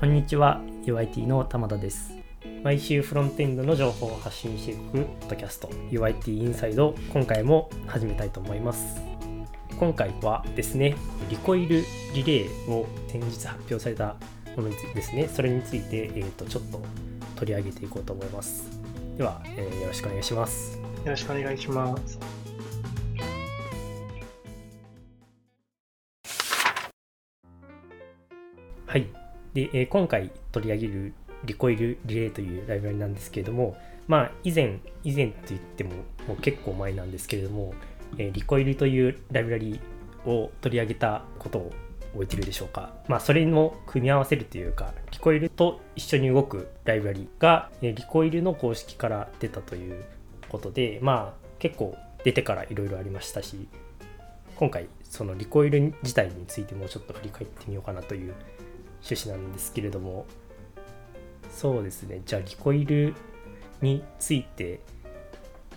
こんにちは UIT の玉田です。毎週フロントエンドの情報を発信していくポッドキャスト UIT インサイド今回も始めたいと思います。今回はですねリコイルリレーを先日発表されたものについてですねそれについて、えー、とちょっと取り上げていこうと思います。では、えーよろしくお願いします。よろしくお願いします。で、えー今回取り上げるリコイルリレーというライブラリなんですけれども、まあ、以前、以前と言ってももう結構前なんですけれども、えーリコイルというライブラリを取り上げたことを覚えてるでしょうか。まあ、それの組み合わせるというか、リコイルと一緒に動くライブラリが、えーリコイルの公式から出たということで、まあ、結構出てからいろいろありましたし、今回、そのリコイル自体についてもちょっと振り返ってみようかなという趣旨なんですけれどもそうですねじゃあリコイルについて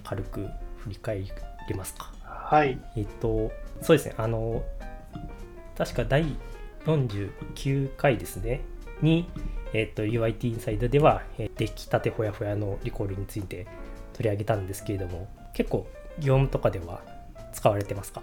軽く振り返りますかはい。えっとそうですねあの確か第49回ですねに、えっと UIT インサイドではえー出来たてほやほやのリコイルについて取り上げたんですけれども結構業務とかでは使われてますか？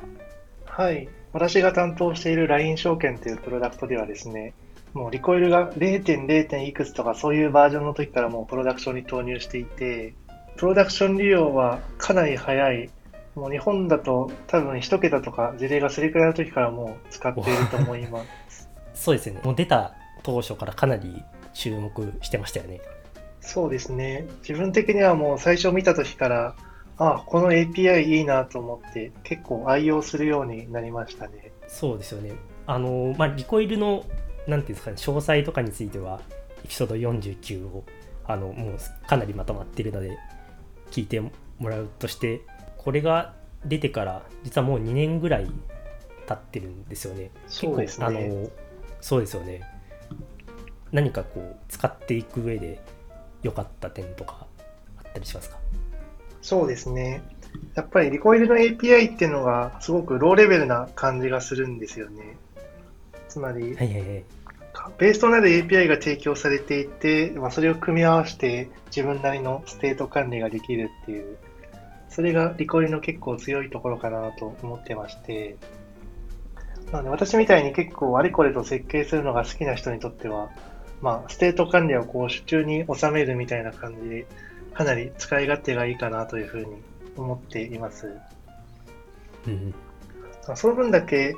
はい。私が担当している LINE 証券というプロダクトではですね、もうリコイルが 0.0. 点いくつとかそういうバージョンの時からもうプロダクションに投入していて、プロダクション利用はかなり早い。もう日本だと多分1桁とか事例がすれくらいの時からもう使っていると思います。そうですねもう出た当初からかなり注目してましたよねそうですね。自分的にはもう最初見た時から、あ、この API いいなと思って結構愛用するようになりましたね。そうですよね。あの、まあ、リコイルの、なんていうんですかね、詳細とかについては、エピソード49を、あの、もうかなりまとまっているので、聞いてもらうとして、これが出てから、実はもう2年ぐらい経ってるんですよね。そうですねあの、そうですよね。何かこう、使っていく上で良かった点とかあったりしますか？そうですね。やっぱりリコイルの API っていうのがすごくローレベルな感じがするんですよね。つまり、はいはいはい。ベースとなる API が提供されていて、まあ、それを組み合わせて自分なりのステート管理ができるっていう、それが Recoil の結構強いところかなと思ってまして、なので私みたいに結構あれこれと設計するのが好きな人にとっては、まあ、ステート管理をこう手中に収めるみたいな感じで、かなり使い勝手がいいかなというふうに思っています。うんうん。その分だけ、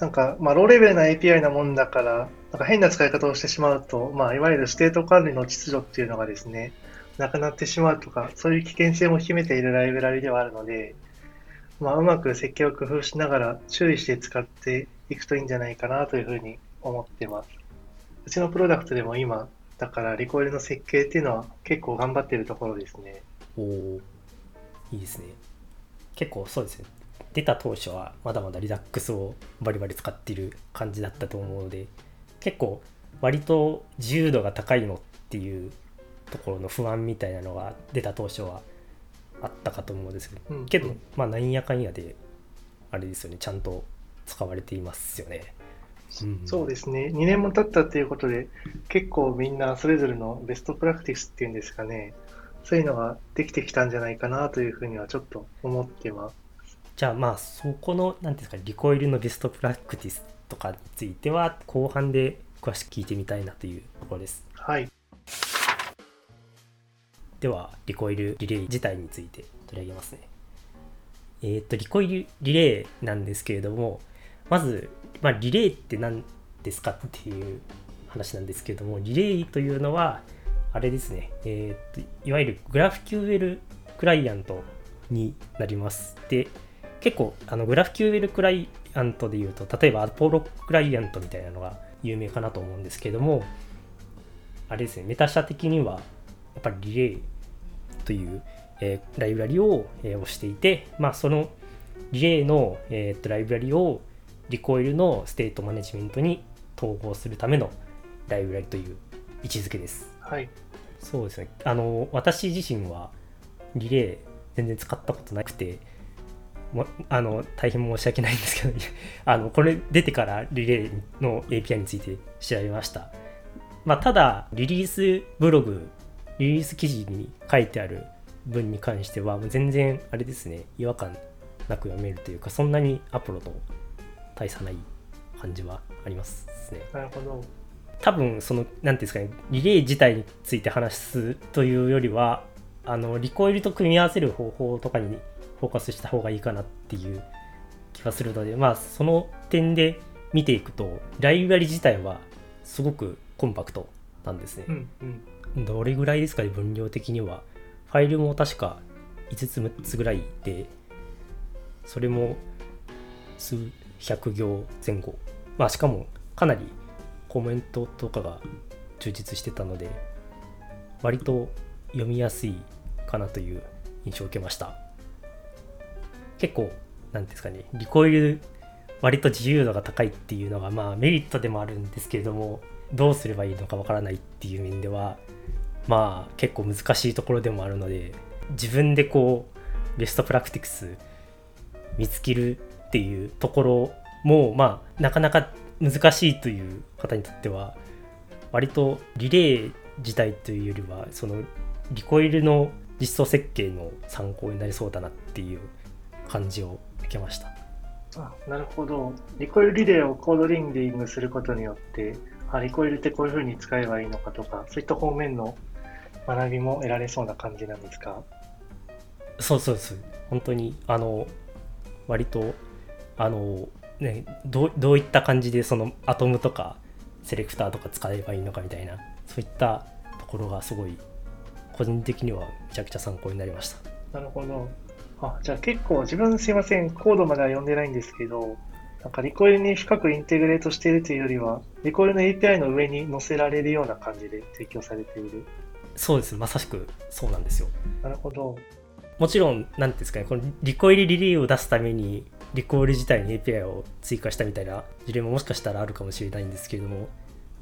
なんか、まあ、ローレベルな API なもんだから、なんか変な使い方をしてしまうと、まあ、いわゆるステート管理の秩序っていうのがですね、なくなってしまうとか、そういう危険性も秘めているライブラリではあるので、まあ、うまく設計を工夫しながら注意して使っていくといいんじゃないかなというふうに思ってます。うちのプロダクトでも今、だからリコイルの設計っていうのは結構頑張っているところですね。おおいいですね結構そうですね出た当初はまだまだリダックスをバリバリ使っている感じだったと思うので結構割と自由度が高いのっていうところの不安みたいなのが出た当初はあったかと思うんですけどうんけどまあなんやかんやであれですよねちゃんと使われていますよね、うんそうですね。2年も経ったっていうことで、結構みんなそれぞれのベストプラクティスっていうんですかね。そういうのができてきたんじゃないかなというふうにはちょっと思ってます。じゃあまあそこの何ていうんですかリコイルのベストプラクティスとかについては後半で詳しく聞いてみたいなというところです。はい。ではリコイルリレー自体について取り上げますね。えっ、とリコイルリレーなんですけれどもまず、まあ、リレーって何ですかっていう話なんですけれどもリレーというのはあれですね、えーといわゆるグラフ QL クライアントになります。で結構あのグラフ QL クライアントでいうと例えばアポロクライアントみたいなのが有名かなと思うんですけれどもあれですねメタ社的にはやっぱりリレーという、えーライブラリを、えー押していて、まあ、そのリレーの、えーとライブラリを Recoil のステートマネジメントに統合するためのライブラリという位置づけです。はい。そうですね。あの、私自身はリレー全然使ったことなくて、もあの大変申し訳ないんですけど、あのこれ出てからリレーの API について調べました。まあ、ただリリースブログリリース記事に書いてある文に関してはもう全然あれですね違和感なく読めるというかそんなにアポロと大差ない感じはありますねなるほど。多分その何ていうんですかねリレー自体について話すというよりはあのリコイルと組み合わせる方法とかにフォーカスした方がいいかなっていう気がするのでまあその点で見ていくとライブラリ自体はすごくコンパクトなんですね、うんうん。どれぐらいですかね分量的にはファイルも確か5つ6つぐらいでそれも数百行前後。まあしかもかなりコメントとかが充実してたので割と読みやすいかなという印象を受けました結構なんですかねリコイル割と自由度が高いっていうのがまあメリットでもあるんですけれどもどうすればいいのかわからないっていう面ではまあ結構難しいところでもあるので自分でこうベストプラクティクス見つけるっていうところもまあなかなか難しいという方にとっては割とリレー自体というよりはそのリコイルの実装設計の参考になりそうだなっていう感じを受けましたあなるほど。リコイルリレーをコードリンディングすることによって、あリコイルってこういうふうに使えばいいのかとか、そういった方面の学びも得られそうな感じなんですか？そうそうそう本当にあの割とあのねどうどういった感じでそのアトムとかセレクターとか使えばいいのかみたいなそういったところがすごい個人的にはめちゃくちゃ参考になりましたなるほど。あ、じゃあ結構自分すいません、コードまでは読んでないんですけど、なんかリコイルに深くインテグレートしているというよりは、リコイルの API の上に載せられるような感じで提供されている。そうですまさしくそうなんですよなるほど。もちろん何ていうんですかねこのリコイルリレーを出すためにリコイル自体に API を追加したみたいな事例ももしかしたらあるかもしれないんですけれども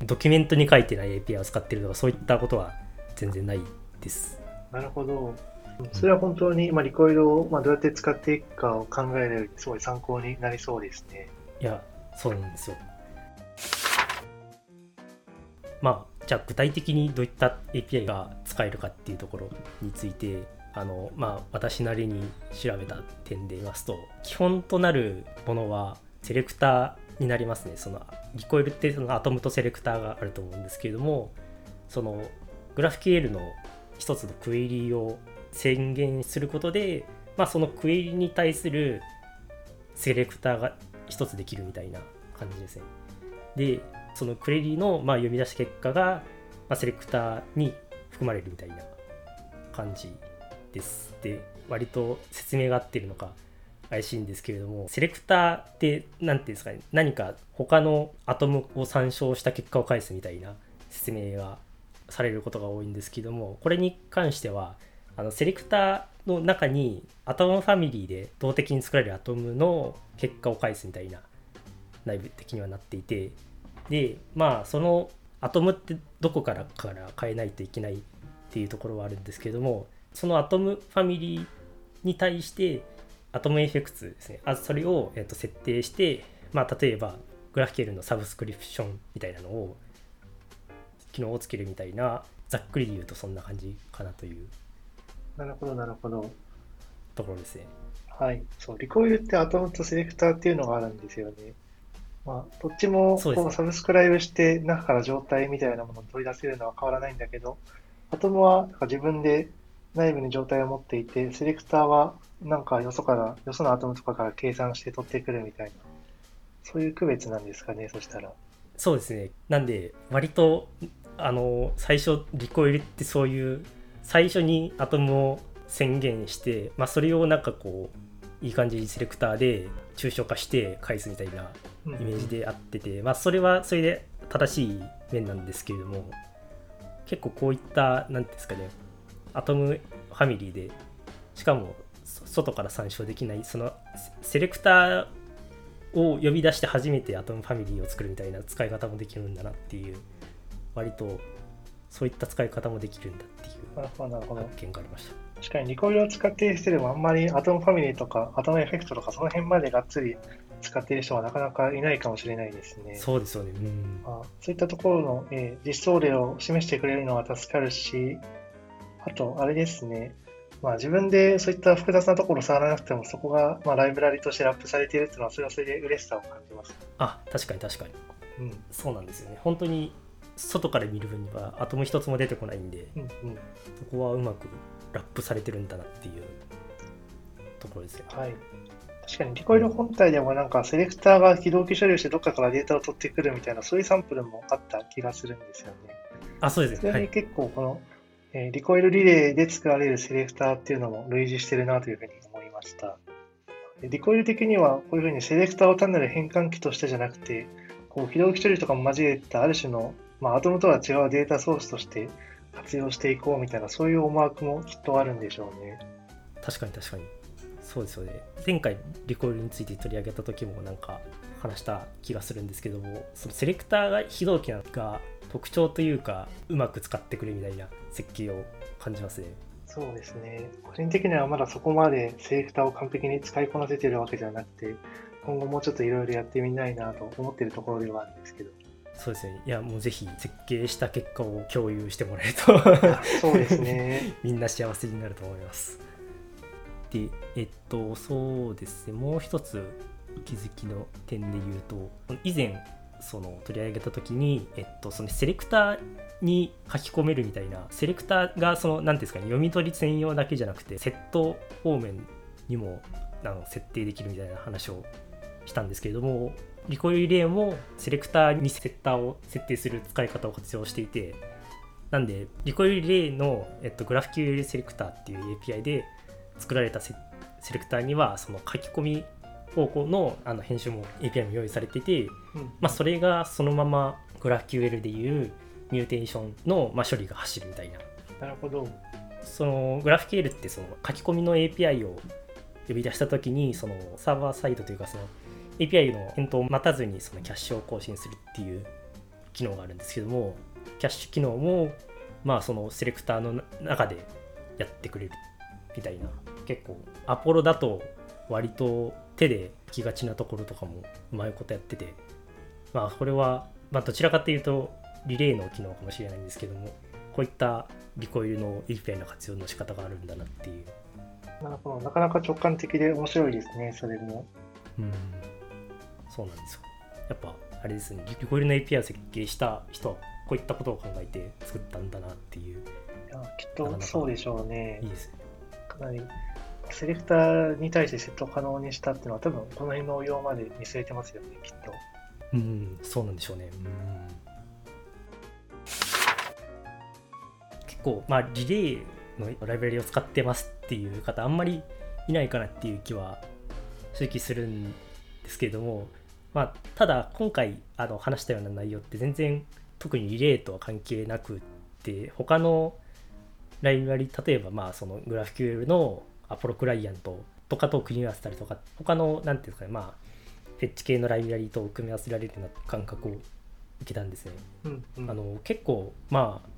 ドキュメントに書いてない API を使ってるとかそういったことは全然ないですなるほど。それは本当に、まあ、リコイルを、まあ、どうやって使っていくかを考えるすごい参考になりそうですね。いやそうなんですよまあじゃあ具体的にどういった API が使えるかっていうところについてあのまあ私なりに調べた点で言いますと基本となるものはセレクターになりますねそのリコイルってそのアトムとセレクターがあると思うんですけれどもそのグラフ QL の一つのクエリを宣言することで、まあ、そのクエリに対するセレクターが一つできるみたいな感じですね。で、そのクエリのまあ読み出し結果が、まあ、セレクターに含まれるみたいな感じです。で、割と説明が合ってるのか怪しいんですけれども、セレクターって何ていうんですかね、何か他のアトムを参照した結果を返すみたいな説明がされることが多いんですけども、これに関しては、あのセレクターの中にアトムファミリーで動的に作られるアトムの結果を返すみたいな内部的にはなっていてでまあそのアトムってどこからから変えないといけないっていうところはあるんですけどもそのアトムファミリーに対してアトムエフェクツですね。あそれを、えっと設定して、まあ、例えばグラフ QL のサブスクリプションみたいなのを機能をつけるみたいなざっくりで言うとそんな感じかなというなるほど、なるほど。ところですね。はい。そう、リコイルってアトムとセレクターっていうのがあるんですよね。まあ、どっちもこうサブスクライブして中から状態みたいなものを取り出せるのは変わらないんだけど、アトムは自分で内部に状態を持っていて、セレクターはなんかよそから、よそのアトムとかから計算して取ってくるみたいな、そういう区別なんですかね、そしたら。そうですね。なんで、割と、あの、最初、リコイルってそういう、最初にアトムを宣言して、まあ、それをなんかこう、いい感じにセレクターで抽象化して返すみたいなうん。イメージであってて、まあ、それはそれで正しい面なんですけれども、結構こういった、なんていうんですかね、アトムファミリーで、しかも、そ外から参照できない、その、セセレクターを呼び出して初めてアトムファミリーを作るみたいな使い方もできるんだなっていう割とそういった使い方もできるんだっていう。発見がありました確かにリコイルを使っている人でもあんまりアトムファミリーとかアトムエフェクトとかその辺までがっつり使っている人はなかなかいないかもしれないですね。そうですよね。うん。まあ、そういったところの、えー実装例を示してくれるのは助かるし、あと、あれですね、まあ、自分でそういった複雑なところを触らなくても、そこが、まあ、ライブラリとしてラップされているっていうのは、それはそれで嬉しさを感じます。あ、確かに確かに。うん。そうなんですよね。本当に外から見る分にはアトム一つも出てこないんで、うんうん。そこはうまくラップされてるんだなっていうところですよ。はい。確かに、リコイル本体でもなんか、セレクターが非同期処理をしてどっかからデータを取ってくるみたいな、そういうサンプルもあった気がするんですよね。あ、そうですね。結構この、えーリコイルリレーで作られるセレクターっていうのも類似してるなというふうに思いました。でリコイル的にはこういうふうにセレクターを単なる変換器としてじゃなくて、こう非同期処理とかも交えたある種の、まあ、アトムとは違うデータソースとして活用していこうみたいな、そういう思惑もきっとあるんでしょうね。確かに確かに。そうですよね。前回リコイルについて取り上げた時もなんか話した気がするんですけども、そのセレクターが非同期なのが特徴というか、うまく使ってくれみたいな設計を感じますね。そうですね。個人的にはまだそこまでセレクターを完璧に使いこなせてるわけじゃなくて、今後もうちょっといろいろやってみたいなと思ってるところではあるんですけど。そうですね。いや、もうぜひ設計した結果を共有してもらえるとそうですね。みんな幸せになると思います。で、えっと、そうですね、もう一つ気づきの点で言うと、以前、その取り上げた時に、えっと、そのセレクターに書き込めるみたいな、セレクターがその、なんていうんですかね、読み取り専用だけじゃなくて、セット方面にもあの設定できるみたいな話をしたんですけれども、リコイルリレーもセレクターにセッターを設定する使い方を活用していて、なんで、リコイルリレーの、えっと、GraphQL セレクターっていう API で作られたセセレクターには、その書き込み方向のあの編集も API も用意されていて、うんまあ、それがそのまま GraphQL でいうミューテーションの、まあ、処理が走るみたいな。なるほど。その GraphQL ってその書き込みの API を呼び出したときに、そのサーバーサイドというか、その API の返答を待たずにそのキャッシュを更新するっていう機能があるんですけども、キャッシュ機能も、まあ、そのセレクターの中でやってくれるみたいな、結構、アポロだと割と手できがちなところとかもうまいことやってて、まあ、これは、まあ、どちらかというと、リレーの機能かもしれないんですけども、こういったリコイルの API の活用の仕方があるんだなっていう。なるほど。なかなか直感的で面白いですね、それも。うん、そうなんですよ。やっぱ、あれですね、リコイルの API を設計した人は、こういったことを考えて作ったんだなっていう、いやきっとそうでしょうねいい。ですね。かなり、セレクターに対してセット可能にしたっていうのは、多分この辺の応用まで見据えてますよね、きっと。うん、そうなんでしょうね。うん、結構、まあ、リレーのライブラリを使ってますっていう方、あんまりいないかなっていう気は正直するんですけれども、まあ、ただ、今回あの話したような内容って全然特にリレーとは関係なくって、他のライブラリ、例えば、まあ、その GraphQL のアポロクライアントとかと組み合わせたりとか、他の、なんていうんですかね、まあ、フェッチ系のライブラリと組み合わせられるような感覚を受けたんですね。うんうん、あの結構まあ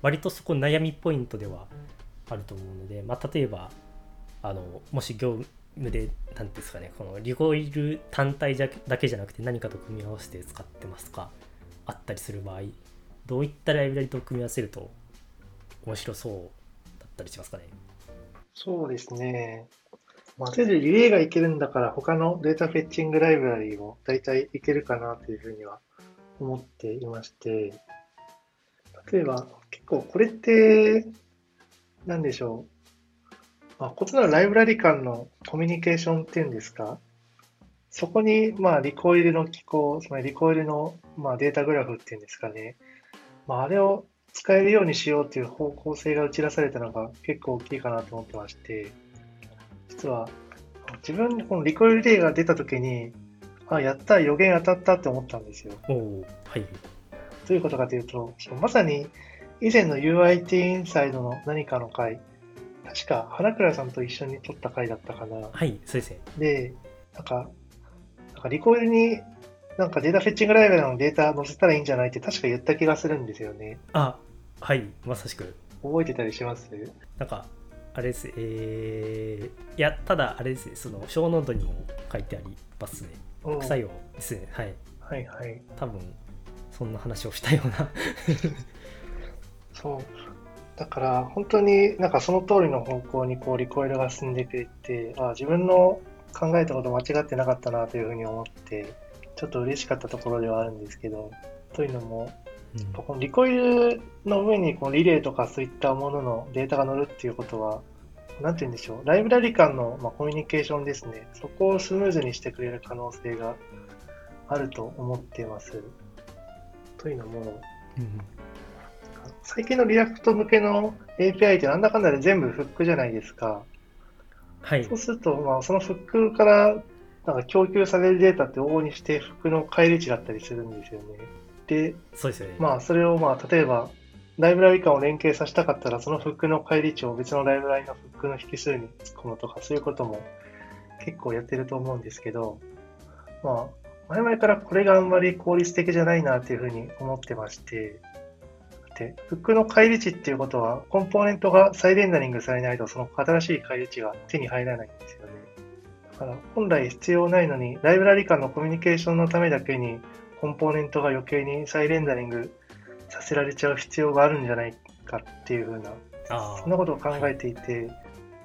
割とそこ悩みポイントではあると思うので、まあ、例えばあのもし業務で何ていうんですかねこのリコイル単体だけじゃなくて何かと組み合わせて使ってますかあったりする場合どういったライブラリと組み合わせると面白そうだったりしますかね？そうですね。まあ、とりあえずリレーがいけるんだから、他のデータフェッチングライブラリーも大体いけるかなというふうには思っていまして、例えば、結構これって、なんでしょう。まあ、異なるライブラリ間のコミュニケーションっていうんですか、そこに、まあ、リコイルの機構、つまりリコイルの、まあ、データグラフっていうんですかね、まあ、あれを使えるようにしようという方向性が打ち出されたのが結構大きいかなと思ってまして、実は自分、このリコイルデーが出た時に、あ、やった、予言当たったって思ったんですよ。はい。どういうことかというと、まさに以前の UIT インサイドの何かの回、確か花倉さんと一緒に撮った回だったかな。はいそうですねで、なんか、なんか Recoil になんかデータフェッチングライブラリのデータ載せたらいいんじゃないって確か言った気がするんですよね。あはいまさしく覚えてたりします？なんかあれですえー、いやただあれですねそのショーノートにも書いてありますねうん副作用ですねはいはいはい。多分そんな話をしたようなそう。だから、本当になんかその通りの方向にこう Recoil が進んでくれて、あ自分の考えたこと間違ってなかったなというふうに思って、ちょっと嬉しかったところではあるんですけど、というのも、この Recoil の上にこのリレーとかそういったもののデータが乗るっていうことは、なんて言うんでしょう、ライブラリ間の、まあ、コミュニケーションですね、そこをスムーズにしてくれる可能性があると思っています。というのも、うん最近の React 向けの API ってなんだかんだで全部フックじゃないですか。はいそうすると、まあ、そのフックからなんか供給されるデータって往々にしてフックの返り値だったりするんですよね。で、そうですよねまあ、それをまあ、例えば、ライブラリ間を連携させたかったら、そのフックの返り値を別のライブラリのフックの引数に突っ込むとか、そういうことも結構やってると思うんですけど、まあ、前々からこれがあんまり効率的じゃないなっていうふうに思ってまして、で、フックの返り値っていうことは、コンポーネントが再レンダリングされないと、その新しい返り値が手に入らないんですよね。だから、本来必要ないのに、ライブラリ間のコミュニケーションのためだけに、コンポーネントが余計に再レンダリングさせられちゃう必要があるんじゃないかっていうふうな、あそんなことを考えていて、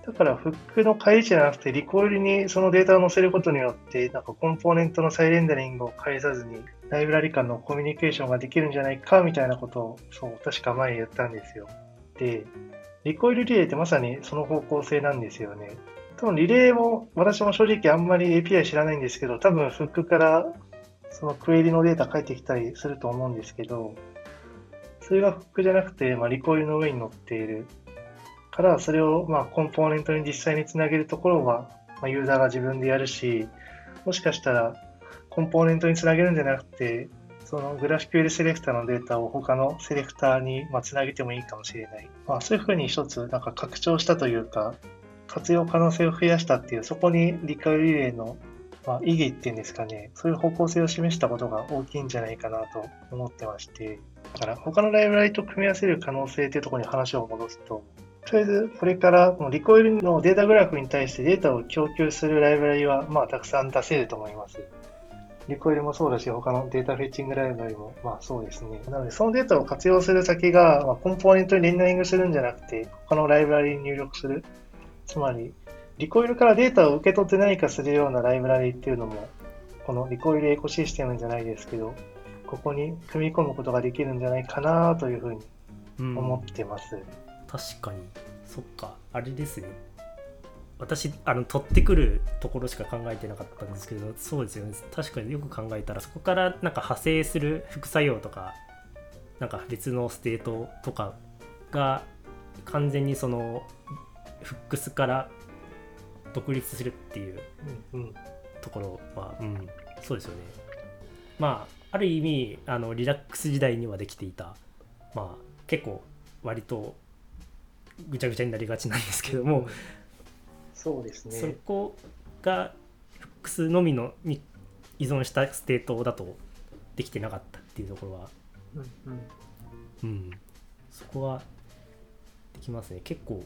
だからフックの返り値じゃなくて、リコイルにそのデータを載せることによって、なんかコンポーネントの再レンダリングを返さずに、ライブラリ間のコミュニケーションができるんじゃないかみたいなことを、そう、確か前言ったんですよ。で、リコイルリレーってまさにその方向性なんですよね。多分リレーも、私も正直あんまり API 知らないんですけど、多分フックからそのクエリのデータ返ってきたりすると思うんですけど、それがフックじゃなくて、まあ、リコイルの上に乗っているから、それをまあコンポーネントに実際につなげるところは、まあ、ユーザーが自分でやるし、もしかしたらコンポーネントにつなげるんじゃなくて、そのグラフ QL セレクターのデータを他のセレクターにまあつなげてもいいかもしれない。まあ、そういうふうに一つなんか拡張したというか、活用可能性を増やしたっていう、そこにリカイルリレーのまあ、意義っていうんですかね、そういう方向性を示したことが大きいんじゃないかなと思ってまして、だから他のライブラリと組み合わせる可能性っていうところに話を戻すと、とりあえずこれからこのリコイルのデータグラフに対してデータを供給するライブラリはまあたくさん出せると思います。リコイルもそうだし、他のデータフェッチングライブラリもまあそうですね。なのでそのデータを活用する先が、まあ、コンポーネントにレンダリングするんじゃなくて、他のライブラリに入力する。つまり、 Recoil からデータを受け取って何かするようなライブラリっていうのも、この Recoil エコシステムじゃないですけど、ここに組み込むことができるんじゃないかなというふうに思ってます。確かにそっかあれですね私あの取ってくるところしか考えてなかったんですけどそうですよね。確かによく考えたらそこからなんか派生する副作用とかなんか別のステートとかが完全にその Hooks から独立するっていううんうん。ところは、うん、そうですよね。まあ、ある意味、あの Redux 時代にはできていた、まあ、結構、割とぐちゃぐちゃになりがちなんですけども、そうですね。そこが Hooks のみのに依存したステートだとできてなかったっていうところは、うんうん。うん、そこはできますね。結構、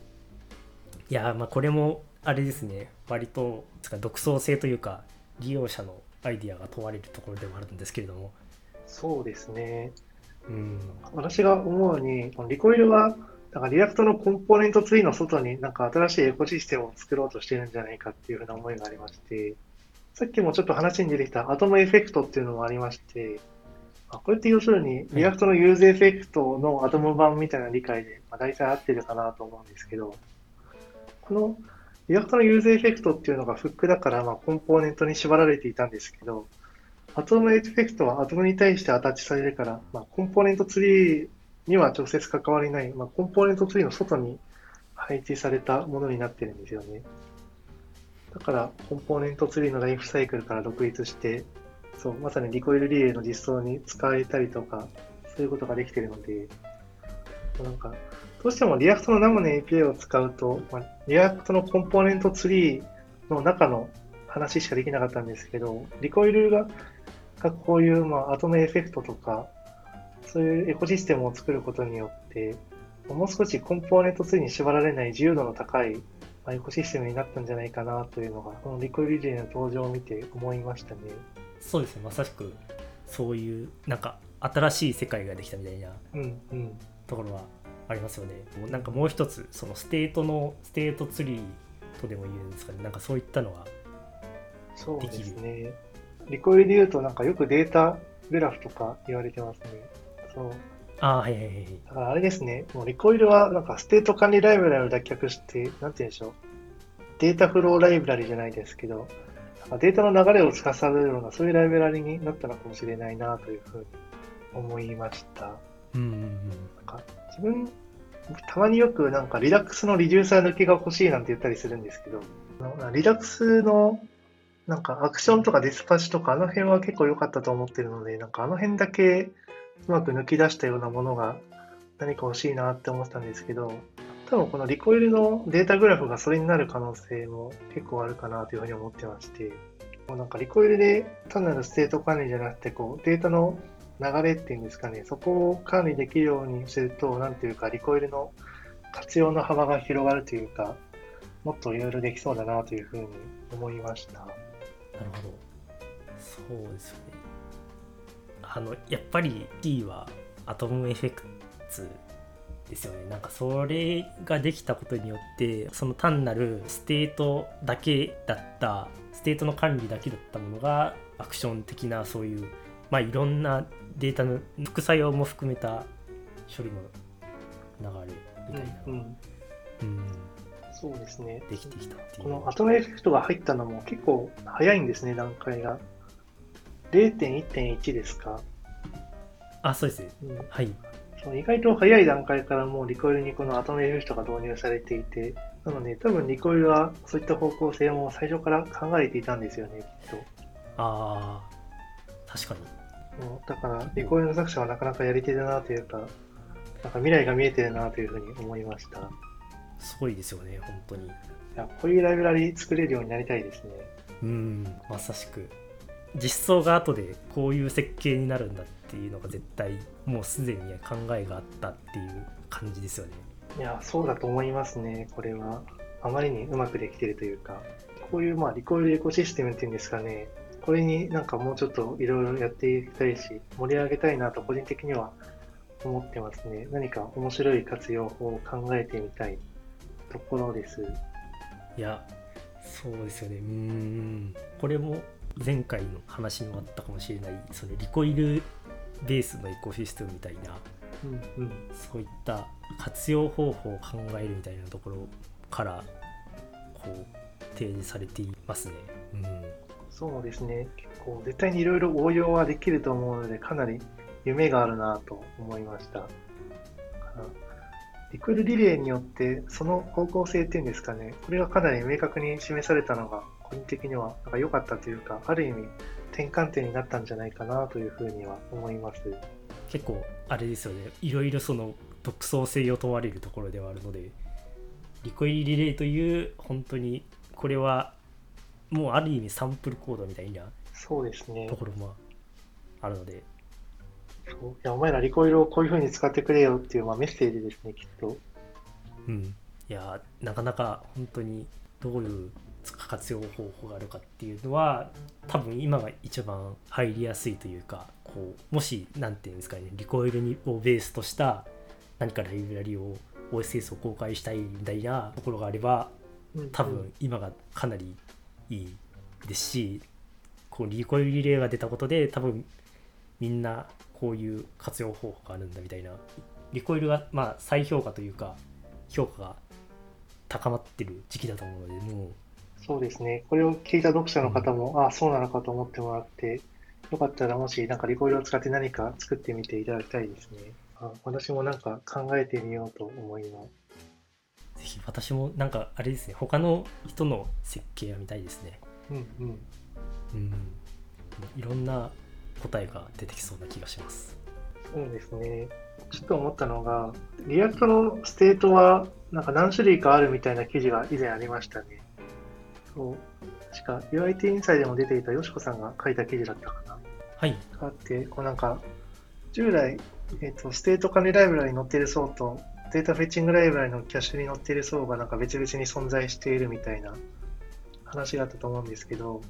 いやー、まあ、これもあれですね、割とつか独創性というか、利用者のアイディアが問われるところではあるんですけれども、そうですね。うん、私が思うに、 Recoil は、なんか React のコンポーネントツリーの外になんか新しいエコシステムを作ろうとしてるんじゃないかっていうふうな思いがありまして、さっきもちょっと話に出てきた Atom Effect っていうのもありまして、あこれって要するに React の useEffect のアトム版みたいな理解で、まあ、大体合ってるかなと思うんですけど、この React の useEffect っていうのがフックだから、まあ、コンポーネントに縛られていたんですけど、 Atom Effect はアトムに対してアタッチされるから、まあ、コンポーネントツリーには直接関わりない、まあ、コンポーネントツリーの外に配置されたものになってるんですよね。だから、コンポーネントツリーのライフサイクルから独立して、そう、まさに Recoil Relay の実装に使われたりとか、そういうことができてるので、なんか、どうしても React の 生の API を使うと、まあ、 React のコンポーネントツリーの中の話しかできなかったんですけど、 Recoil ががこういう、まあ、 Atom Effect とか、そういうエコシステムを作ることによって、もう少しコンポーネントツーに縛られない自由度の高いまあエコシステムになったんじゃないかなというのが、この Recoil Relay の登場を見て思いましたね。そうですねまさしくそういうなんか新しい世界ができたみたいなうんうん。ところはありますよね。もうなんかもう一つそのステートのステートツリーとでも言うんですかねなんかそういったのはそうですね。 Recoil で言うと、なんかよくデータグラフとか言われてますね。そう。ああはいはいはいはいだからあれですね、もう Recoil はなんかステート管理ライブラリを脱却して、なんて言うんでしょう。データフローライブラリじゃないですけど、データの流れを司るような、そういうライブラリになったのかもしれないなというふうに思いました。うんうんうんなんか自分、たまによくなんか Redux のリデューサー抜きが欲しいなんて言ったりするんですけど、 Redux のなんかアクションとかディスパッチとかあの辺は結構良かったと思ってるので、なんかあの辺だけうまく抜き出したようなものが何か欲しいなって思ってたんですけど、多分この Recoil のデータグラフがそれになる可能性も結構あるかなというふうに思ってまして、もうなんか Recoil で単なるステート管理じゃなくて、こうデータの流れっていうんですかね、そこを管理できるようにすると、なんていうか、 Recoil の活用の幅が広がるというか、もっといろいろできそうだなというふうに思いました。なるほどそうですよねあのやっぱりキーは Atom Effects ですよねなんかそれができたことによってその単なるステートだけだったステートの管理だけだったものがアクション的なそういうまあいろんなデータの副作用も含めた処理の流れみたいな、うん、うん、そうですね。できてきたっていうこのアトムエフェクトが入ったのも結構早いんですね、段階が。0.1.1ですか？あそうですねうんはいそう意外と早い段階からもうリコイルにこのアトムエフトが導入されていて、なので多分リコイルはそういった方向性も最初から考えていたんですよね、きっと。あー確かにだから、リコイルの作者はなかなかやり手だなというか、なんか未来が見えてるなというふうに思いました。いすごいですよね本当にや、こういうライブラリ作れるようになりたいですね。うんまさしく実装が後でこういう設計になるんだっていうのが絶対もうすでに考えがあったっていう感じですよねいや、そうだと思いますね、これは。あまりにうまくできてるというか、こういうまあリコイルエコシステムっていうんですかね、これになんかもうちょっといろいろやっていきたいし、盛り上げたいなと個人的には思ってますね。何か面白い活用法を考えてみたいところです。いやそうですよねうんこれも前回の話にもあったかもしれないそのリコイルベースのエコシステムみたいなうんうん。そういった活用方法を考えるみたいなところからこう提示されていますね。うん、そうですね。結構絶対にいろいろ応用はできると思うので、かなり夢があるなと思いました。リクルリレーによって、その方向性っていうんですかね、これがかなり明確に示されたのが、個人的にはなんか良かったというか、ある意味転換点になったんじゃないかなというふうには思います。結構あれですよねいろいろその独創性を問われるところではあるのでリコイルリレーという本当にこれはもうある意味サンプルコードみたいなそうですねと。ころもあるのでそういや、お前らリコイルをこういうふうに使ってくれよっていう、まあ、メッセージですね、きっと。うんいやなかなか本当にどういう活用方法があるかっていうのは多分今が一番入りやすいというかこうもし何ていうんですかねリコイルにをベースとした何かライブラリを OSS を公開したいみたいなところがあればうん。多分今がかなりいいですしこうリコイルリレーが出たことで多分みんなこういう活用方法があるんだみたいなリコイルがまあ再評価というか評価が高まってる時期だと思うのでもうそうですね。これを聞いた読者の方も、ああ、そうなのかと思ってもらって、よかったらもし、なんかリコイルを使って何か作ってみていただきたいですね。あ私もなんか考えてみようと思います。ぜひ私もなんかあれですね他の人の設計が見たいですねうんうん。うんいろんな答えが出てきそうな気がしますそうですね。ちょっと思ったのが、 React の state は、なんか何種類かあるみたいな記事が以前ありましたね。そう。確か UIT インサイでも出ていたよしこさんが書いた記事だったかな。はいがあって、こうなんか、従来、えっと state 管理ライブラリに載っている層と data fetching ライブラリのキャッシュに載っている層がなんか別々に存在しているみたいな話があったと思うんですけど、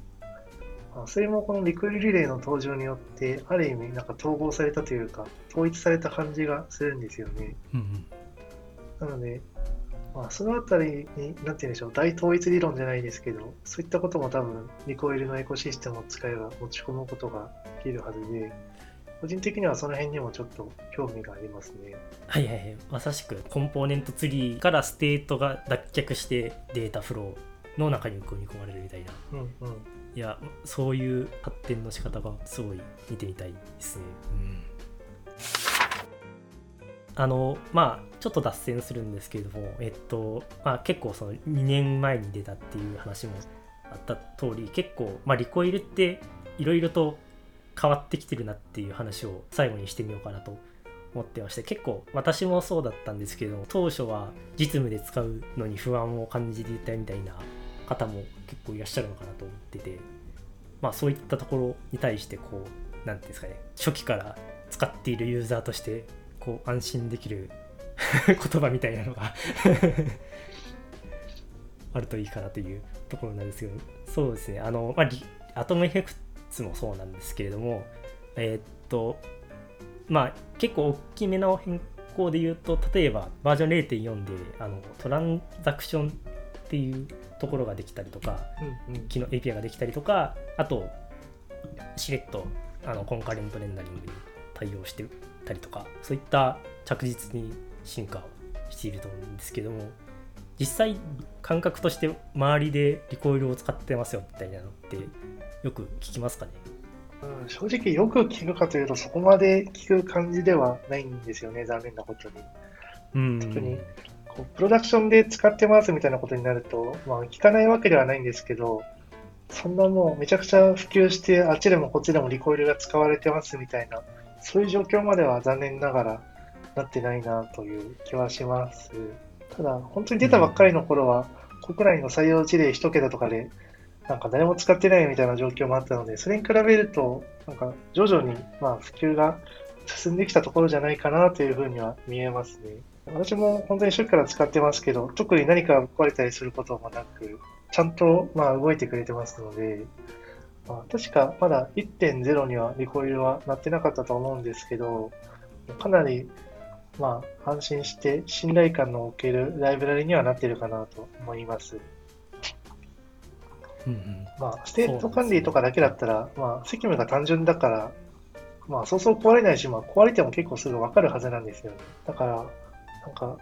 まあそれもこの Recoil Relay の登場によって、ある意味なんか統合されたというか、統一された感じがするんですよね。うんうんなので、まあ、そのあたりに、なんて言うんでしょう、大統一理論じゃないですけど、そういったことも多分、 Recoil のエコシステムを使えば持ち込むことができるはずで、個人的にはその辺にもちょっと興味がありますね。はいはいはいまさしく component tree から state が脱却してデータフローの中に組み込まれるみたいなうんうん。いやそういう発展の仕方がすごい見てみたいですねあのまあちょっと脱線するんですけれどもえっとまあ結構その2年前に出たっていう話もあった通り結構まあリコイルっていろいろと変わってきてるなっていう話を最後にしてみようかなと思ってまして結構私もそうだったんですけど当初は実務で使うのに不安を感じていたみたいな方も結構いらっしゃるのかなと思っててまあそういったところに対してこう何ていうんですかね初期から使っているユーザーとしてこう安心できる 言葉みたいなのが あるといいかなというところなんですけどそうですねあの、まあ、リアトムエフェクツもそうなんですけれどもえーっとまあ結構大きめの変更で言うと例えばバージョン0.4であのトランザクションっていうところができたりとかうんうん。機能 API ができたりとかあとしれっとあのコンカレントレンダリングに対応してたりとかそういった着実に進化をしていると思うんですけども実際感覚として周りでリコイルを使ってますよみたいなのってよく聞きますかね？うん、正直よく聞くかというと、そこまで聞く感じではないんですよね、残念なことに。うん特にこうプロダクションで使ってますみたいなことになると、まあ、聞かないわけではないんですけど、そんなもうめちゃくちゃ普及して、あっちでもこっちでもリコイルが使われてますみたいな、そういう状況までは残念ながらなってないなという気はします。ただ、本当に出たばっかりの頃は、国内の採用事例一桁とかで、なんか誰も使ってないみたいな状況もあったので、それに比べると、なんか徐々にま普及が進んできたところじゃないかなというふうには見えますね。私も本当に初期から使ってますけど、特に何か壊れたりすることもなく、ちゃんとまあ動いてくれてますので、まあ、確かまだ1.0には Recoil はなってなかったと思うんですけど、かなりまあ安心して信頼感のおけるライブラリにはなっているかなと思います。うんうんまあ、 state 管理とかだけだったら、まあ、責務が単純だから、まあ、そうそう壊れないし、まあ、壊れても結構すぐわかるはずなんですよね。だから、なんか、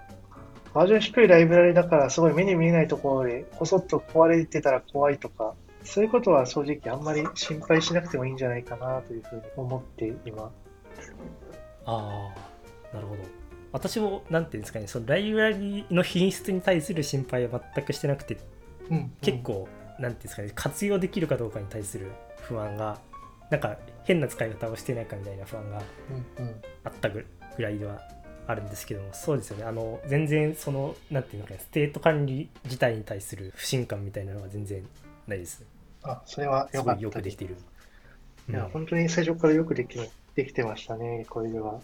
バージョン低いライブラリだから、すごい目に見えないところで、こそっと壊れてたら怖いとか、そういうことは正直あんまり心配しなくてもいいんじゃないかなというふうに思っています。ああなるほど。私もなんていうんですかねそのライブラリの品質に対する心配は全くしてなくてうん、結構、なんていうんですかね活用できるかどうかに対する不安がなんか変な使い方をしてないかみたいな不安がうん、うん、あったぐぐらいではあるんですけどもそうですよね。あの全然そのなんていうのかなステート管理自体に対する不信感みたいなのは全然ないですあ、それはよかったよくできている、いや、うん本当に最初からよくできできてましたね、これでは。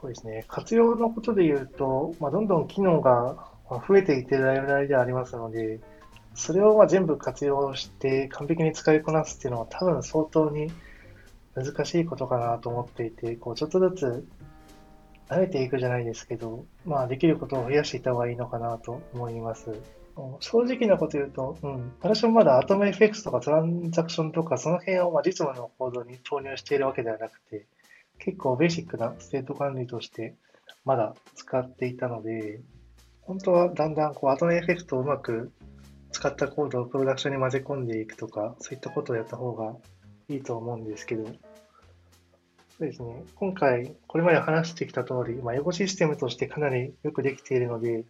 そうですね。活用のことで言うと、まあ、どんどん機能がまあ増えていってライブラリではありますので、それをまあ全部活用して完璧に使いこなすっていうのは多分相当に難しいことかなと思っていて、こうちょっとずつ慣れていくじゃないですけど、まあできることを増やしていった方がいいのかなと思います。正直なこと言うと、うん、私もまだアトム FX とかトランザクションとかその辺をまあ実務のコードに投入しているわけではなくて、結構ベーシックな state 管理としてまだ使っていたので、本当はだんだんこう Atom Effect をうまく使ったコードをプロダクションに混ぜ込んでいくとか、そういったことをやった方がいいと思うんですけど、そうですね、今回これまで話してきた通り、まあ、エコシステムとしてかなりよくできているので、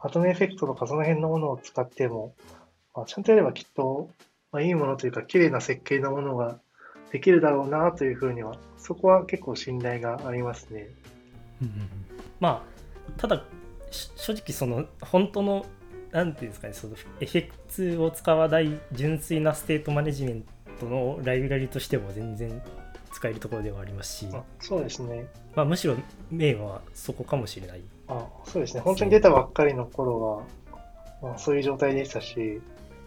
Atom Effect とかその辺のものを使っても、まあ、ちゃんとやればきっと、まあ、いいものというか、綺麗な設計のものができるだろうなというふうには、そこは結構信頼がありますね。うんまあただ正直その本当のなんていうんですかねその Effects を使わない純粋な state management のライブラリとしても全然使えるところではありますし、あそうですね。まあ、むしろメインはそこかもしれないあそうですね。本当に出たばっかりの頃は、まあ、そういう状態でしたし、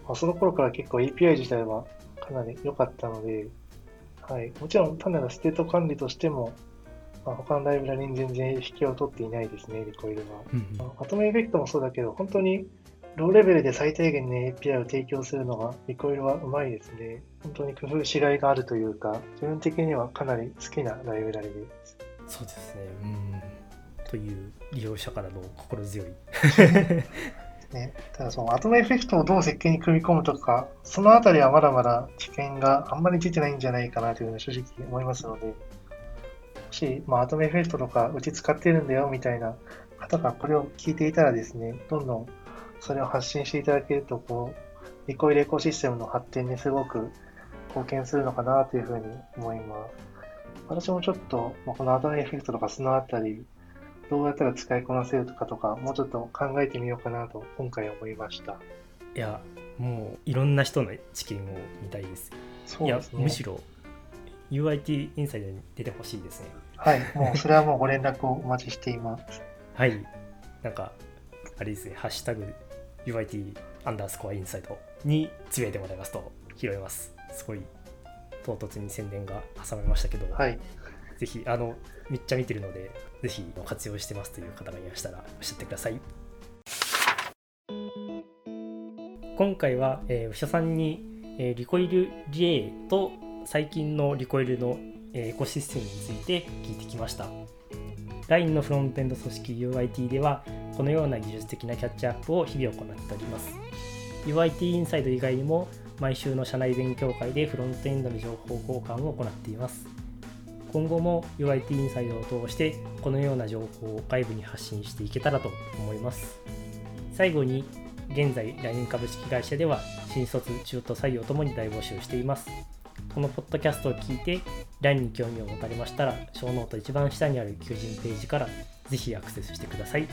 まあ、その頃から結構 API 自体はかなり良かったので、はい、もちろん単なる state 管理としても、まあ、他のライブラリに全然引けを取っていないですね、 Recoil は。うんまあ Atom Effect もそうだけど、本当にローレベルで最低限の API を提供するのが Recoil はうまいですね。本当に工夫しがいがあるというか、自分的にはかなり好きなライブラリです。そうですね。うん。という利用者からの心強い。ね、ただそのアトムエフェクトをどう設計に組み込むとか、そのあたりはまだまだ知見があんまり出てないんじゃないかなというのは正直思いますので、もし、まあ、アトムエフェクトとかうち使ってるんだよみたいな方がこれを聞いていたらですね、どんどんそれを発信していただけると、こう、リコイルエコシステムの発展にすごく貢献するのかなというふうに思います。私もちょっと、まあこのアトムエフェクトとかそのあたり、どうやったら使いこなせるとかとか、もうちょっと考えてみようかなと今回思いました。いやもういろんな人の知見を見たいですいやそうですね。むしろ UIT インサイドに出てほしいですねはい、もうそれはもうご連絡をお待ちしています。はいなんかあれですねハッシュタグ UIT アンダースコアインサイドにつぶやいてもらいますと拾えますすごい唐突に宣伝が挟まれましたけど、はい、ぜひあのめっちゃ見てるのでぜひ活用してますという方がいましたらおっしゃってください。今回は、えー、牛田さんに、えーリコイルリレーと最近のリコイルの、えーエコシステムについて聞いてきました。LINE のフロントエンド組織 UIT ではこのような技術的なキャッチアップを日々行っております。UIT インサイド以外にも毎週の社内勉強会でフロントエンドの情報交換を行っています。今後も UIT インサイドを通してこのような情報を外部に発信していけたらと思います。最後に現在 LINE 株式会社では新卒中途採用ともに大募集しています。このポッドキャストを聞いて LINE に興味を持たれましたら小ノート一番下にある求人ページからぜひアクセスしてください。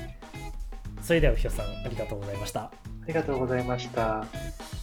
それではひよさんありがとうございました。ありがとうございました。